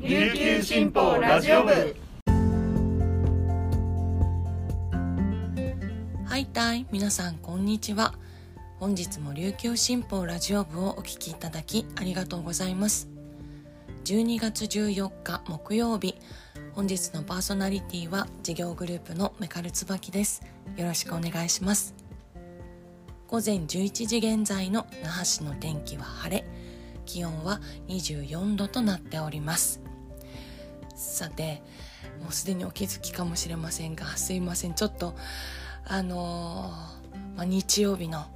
琉球新報ラジオ部。はいたい皆さんこんにちは。本日も琉球新報ラジオ部をお聞きいただきありがとうございます。12月14日木曜日本日のパーソナリティは事業グループのメカルツバキです。よろしくお願いします。午前11時現在の那覇市の天気は晴れ気温は24度となっております。さてもうすでにお気づきかもしれませんがすいません。ちょっとあのー、まあ、日曜日の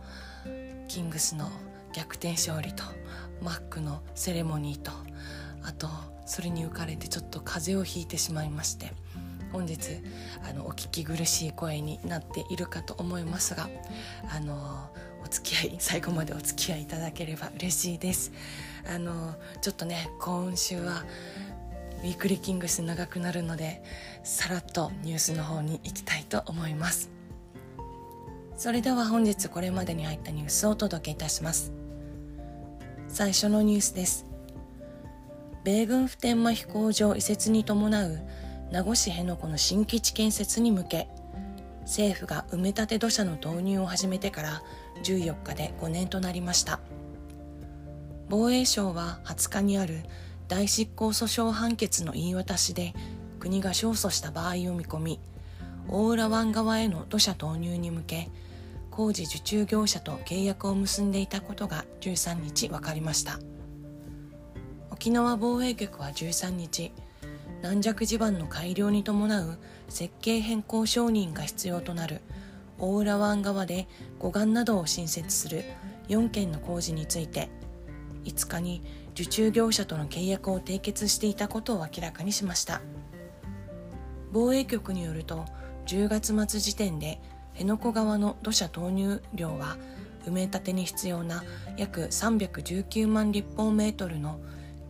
キングスの逆転勝利とマックのセレモニーとあとそれに浮かれてちょっと風邪をひいてしまいまして本日あのお聞き苦しい声になっているかと思いますがあのお付き合い最後までお付き合いいただければ嬉しいです。あのちょっとね今週はウィークリーキングス長くなるのでさらっとニュースの方に行きたいと思います。それでは本日これまでに入ったニュースをお届けいたします。最初のニュースです。米軍普天間飛行場移設に伴う名護市辺野古の新基地建設に向け政府が埋め立て土砂の導入を始めてから14日で5年となりました。防衛省は20日にある大執行訴訟判決の言い渡しで国が勝訴した場合を見込み大浦湾側への土砂投入に向け工事受注業者と契約を結んでいたことが13日分かりました。沖縄防衛局は13日軟弱地盤の改良に伴う設計変更承認が必要となる大浦湾側で護岸などを新設する4件の工事について5日に受注業者との契約を締結していたことを明らかにしました。防衛局によると10月末時点で辺野古側の土砂投入量は埋め立てに必要な約319万立方メートルの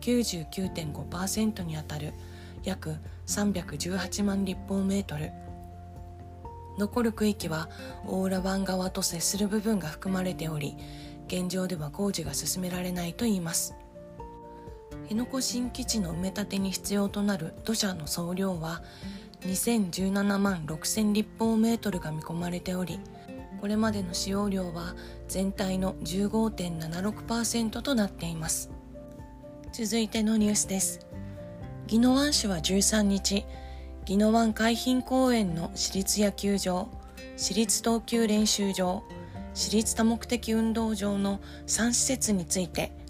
99.5%にあたる約318万立方メートル。残る区域は大浦湾側と接する部分が含まれており現状では工事が進められないといいます。辺野古新基地の埋め立てに必要となる土砂の総量は2017万6000立方メートルが見込まれておりこれまでの使用量は全体の15.76%となっています。続いてのニュースです。宜野湾市は13日宜野湾海浜公園の私立野球場私立投球練習場私立多目的運動場の3施設について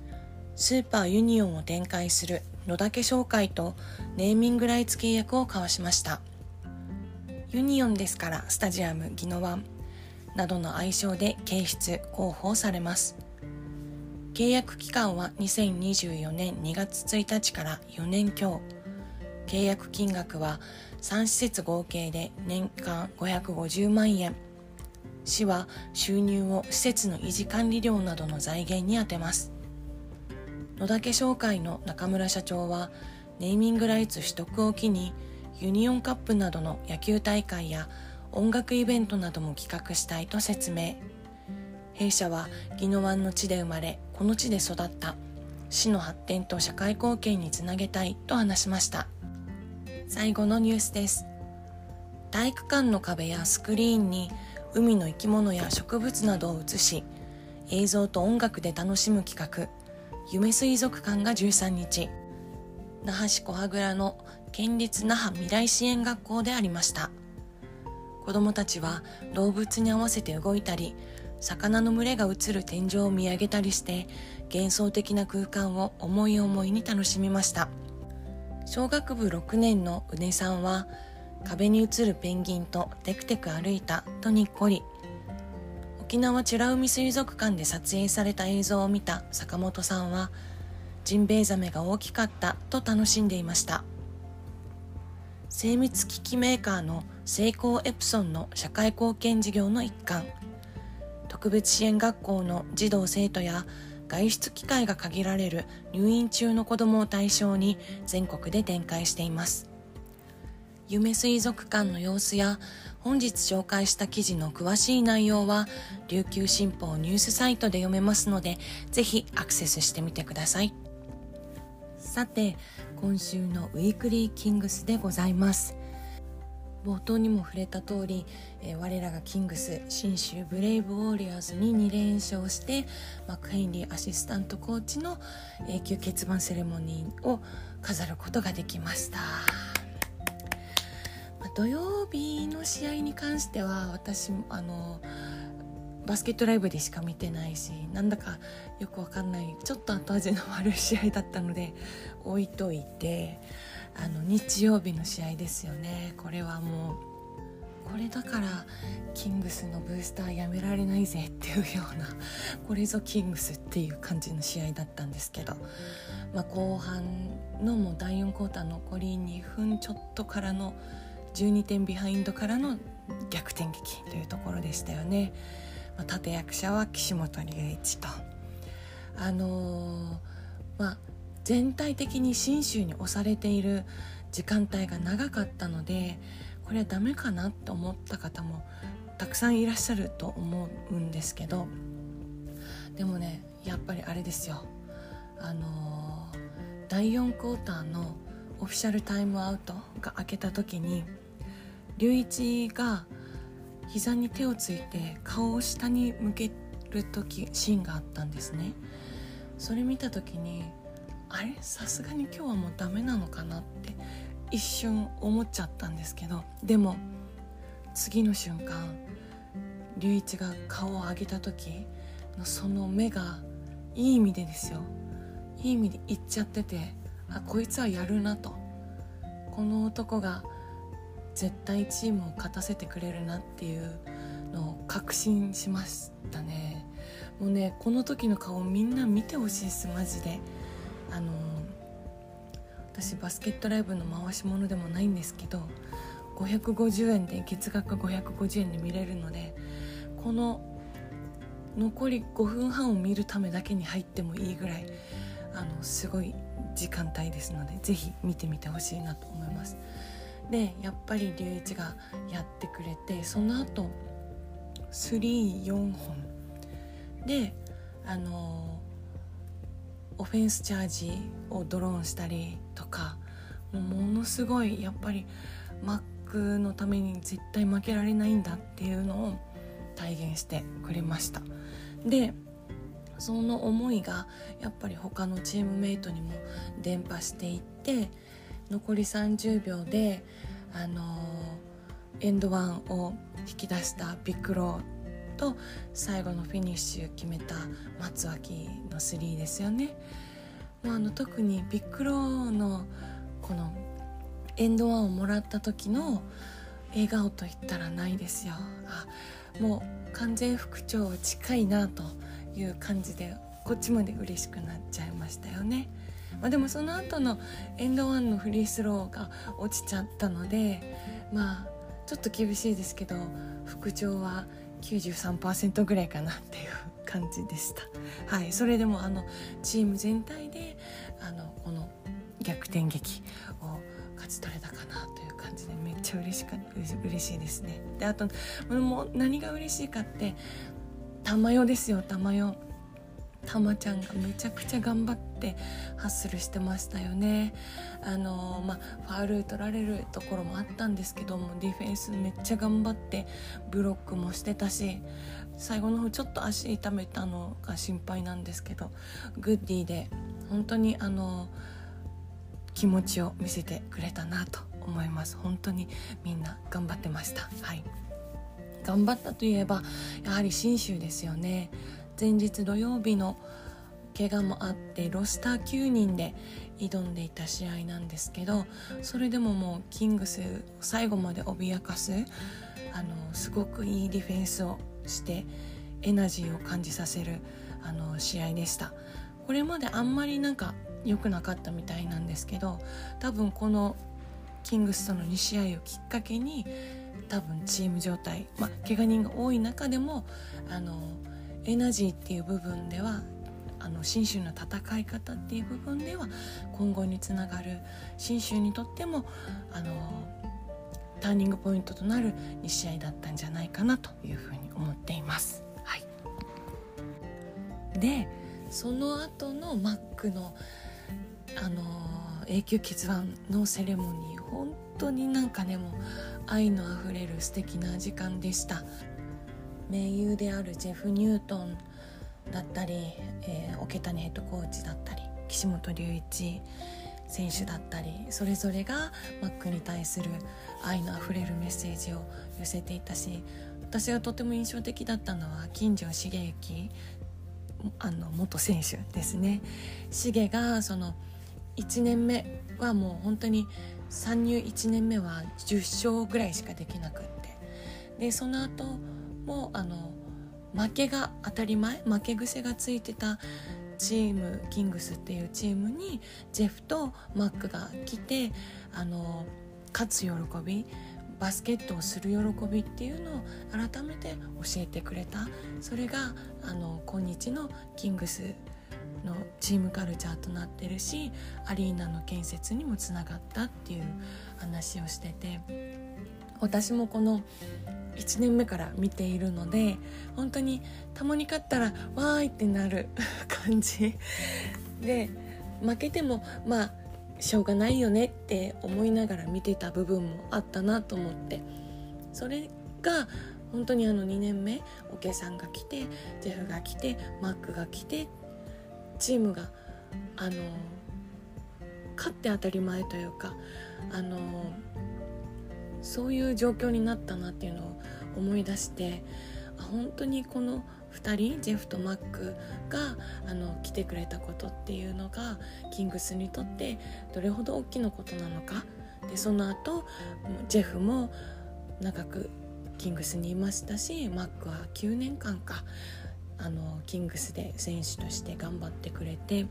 スーパーユニオンを展開する野岳商会とネーミングライツ契約を交わしました。ユニオンですからスタジアム宜野湾などの愛称で掲出広報されます。契約期間は2024年2月1日から4年強。契約金額は3施設合計で年間550万円。市は収入を施設の維持管理料などの財源に充てます。野岳商会の中村社長はネーミングライツ取得を機にユニオンカップなどの野球大会や音楽イベントなども企画したいと説明。弊社は宜野湾の地で生まれこの地で育った市の発展と社会貢献につなげたいと話しました。最後のニュースです。体育館の壁やスクリーンに海の生き物や植物などを映し映像と音楽で楽しむ企画。夢水族館が13日。那覇市小羽倉の県立那覇未来支援学校でありました。子どもたちは動物に合わせて動いたり魚の群れが映る天井を見上げたりして幻想的な空間を思い思いに楽しみました。小学部6年のうねさんは壁に映るペンギンとテクテク歩いたとにっこり沖縄美ら海水族館で撮影された映像を見た坂本さんはジンベエザメが大きかったと楽しんでいました。精密機器メーカーのセイコーエプソンの社会貢献事業の一環。特別支援学校の児童生徒や外出機会が限られる入院中の子どもを対象に全国で展開しています。夢水族館の様子や本日紹介した記事の詳しい内容は琉球新報ニュースサイトで読めますのでぜひアクセスしてみてください。さて今週のウィークリーキングスでございます。冒頭にも触れた通り、えー、我らがキングス信州ブレイブウォーリアーズに2連勝してマクヘンリーアシスタントコーチの永久欠番セレモニーを飾ることができました、土曜日の試合に関しては私あのバスケットライブでしか見てないしなんだかよくわかんないちょっと後味の悪い試合だったので置いといてあの日曜日の試合ですよね。これはもうこれだからキングスのブースターやめられないぜっていうようなこれぞキングスっていう感じの試合だったんですけど、まあ、後半のもう第4クォーター残り2分ちょっとからの12点ビハインドからの逆転劇というところでしたよね。まあ、立役者は岸本隆一とあのー、まあ全体的に信州に押されている時間帯が長かったのでこれはダメかなって思った方もたくさんいらっしゃると思うんですけどでもねやっぱりあれですよあのー、第4クォーターのオフィシャルタイムアウトが明けた時に隆一が膝に手をついて顔を下に向ける時シーンがあったんですね。それ見た時にあれ？さすがに今日はもうダメなのかなって一瞬思っちゃったんですけどでも次の瞬間龍一が顔を上げた時のその目がいい意味でですよ。いい意味で言っちゃっててあこいつはやるなと。この男が絶対チームを勝たせてくれるなっていうのを確信しましたねもうねこの時の顔みんな見てほしいですマジであの私バスケットライブの回し物でもないんですけど550円で月額550円で見れるのでこの残り5分半を見るためだけに入ってもいいぐらいあのすごい時間帯ですので是非見てみてほしいなと思います。でやっぱり龍一がやってくれてその後34本。であのオフェンスチャージをドローンしたりとかものすごいやっぱりマックのために絶対負けられないんだっていうのを体現してくれました。でその思いがやっぱり他のチームメイトにも伝播していって残り30秒で、あのー、 and one を引き出したヴィック・ローと最後のフィニッシュ決めた松脇の3ですよね。まあ、あの特にビッグローのこのエンドワンをもらった時の笑顔といったらないですよあもう完全復調近いなという感じでこっちまで嬉しくなっちゃいましたよね。まあ、でもその後のエンドワンのフリースローが落ちちゃったのでまあちょっと厳しいですけど復調は93%ぐらいかなっていう感じでした。はい、それでもあのチーム全体であのこの逆転劇を勝ち取れたかなという感じでめっちゃ嬉しか嬉しいですね。であともう何が嬉しいかって玉代ですよ玉代。たまちゃんがめちゃくちゃ頑張ってハッスルしてましたよね。あのまあファウル取られるところもあったんですけどもディフェンスめっちゃ頑張ってブロックもしてたし最後の方ちょっと足痛めたのが心配なんですけどグッディで本当にあの気持ちを見せてくれたなと思います。本当にみんな頑張ってました。はい。頑張ったといえばやはり信州ですよね。前日土曜日の怪我もあってロスター9人で挑んでいた試合なんですけどそれでももうキングス最後まで脅かすあのすごくいいディフェンスをしてエナジーを感じさせるあの試合でした。これまであんまりなんか良くなかったみたいなんですけど多分このキングスとの2試合をきっかけに多分チーム状態まあ怪我人が多い中でもあのエナジーっていう部分ではあの信州の戦い方っていう部分では今後につながる信州にとってもあのターニングポイントとなる2試合だったんじゃないかなというふうに思っています。はい、でその後のマックのあの永久欠番のセレモニー本当になんかねもう愛のあふれる素敵な時間でした盟友であるジェフ・ニュートンだったり、えー、桶谷ヘッドコーチだったり岸本隆一選手だったりそれぞれがマックに対する愛のあふれるメッセージを寄せていたし私がとても印象的だったのは金城茂之あの元選手ですね。茂がその1年目はもう本当に参入1年目は10勝ぐらいしかできなくってでその後もうあの負けが当たり前負け癖がついてたチームキングスっていうチームにジェフとマックが来てあの勝つ喜びバスケットをする喜びっていうのを改めて教えてくれた。それがあの今日のキングスのチームカルチャーとなってるしアリーナの建設にもつながったっていう話をしてて。私もこの1年目から見ているので本当にたまに勝ったらわーいってなる 感じ。で負けてもまあしょうがないよねって思いながら見てた部分もあったなと思って。それが本当にあの2年目おけさんが来てジェフが来てマックが来てチームがあの勝って当たり前というかあのそういう状況になったなっていうのを思い出して本当にこの2人ジェフとマックがあの来てくれたことっていうのがキングスにとってどれほど大きなことなのか。でその後ジェフも長くキングスにいましたしマックは9年間かあのキングスで選手として頑張ってくれて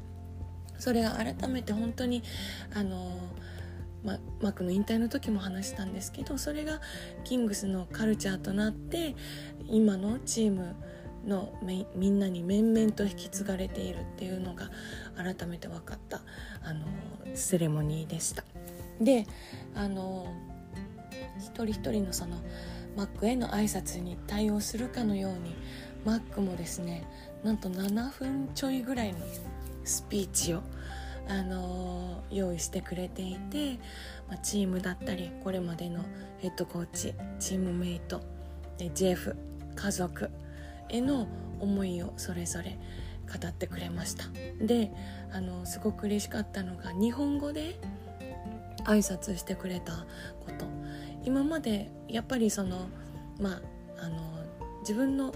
それが改めて本当にあのま、マックの引退の時も話したんですけどそれがキングスのカルチャーとなって今のチームのみんなに面々と引き継がれているっていうのが改めて分かったあのセレモニーでした。であの一人一人のそのマックへの挨拶に対応するかのようにマックもですねなんと7分ちょいぐらいのスピーチを、あの、用意してくれていて、まあ、チームだったりこれまでのヘッドコーチチームメイトジェフ家族への思いをそれぞれ語ってくれました。であのすごく嬉しかったのが日本語で挨拶してくれたこと。今までやっぱりそのまああの自分の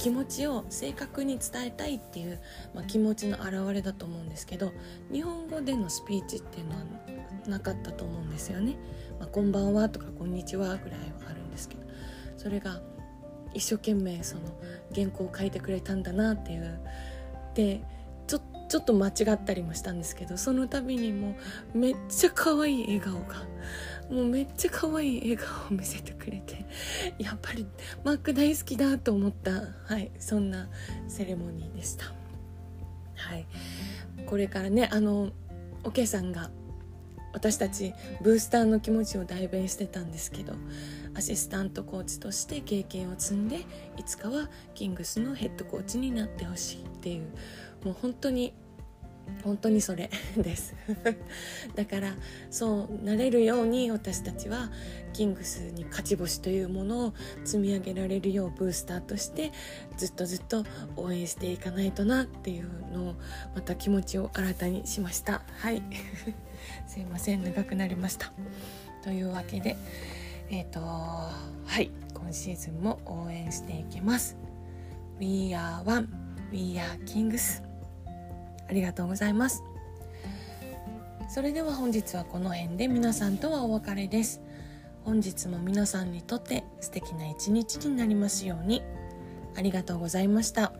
気持ちを正確に伝えたいっていう、まあ、気持ちの表れだと思うんですけど日本語でのスピーチっていうのはなかったと思うんですよね。まあ、こんばんはとかこんにちはぐらいはあるんですけどそれが一生懸命その原稿を書いてくれたんだなっていうでちょちょっと間違ったりもしたんですけどその度にもうめっちゃ可愛い笑顔がもうめっちゃ可愛い笑顔を見せてくれて やっぱりマック大好きだと思った、はい、そんなセレモニーでした。はい、これからねあのおけさんが私たちブースターの気持ちを代弁してたんですけどアシスタントコーチとして経験を積んでいつかはキングスのヘッドコーチになってほしいっていうもう本当に本当にそれ です。だからそうなれるように私たちはキングスに勝ち星というものを積み上げられるようブースターとしてずっとずっと応援していかないとなっていうのをまた気持ちを新たにしました。はい。すいません。長くなりました。というわけでえっ、ー、とはい。今シーズンも応援していきます。We are one. We are kings. ありがとうございます。それでは本日はこの辺で皆さんとはお別れです。本日も皆さんにとって素敵な一日になりますように。ありがとうございました。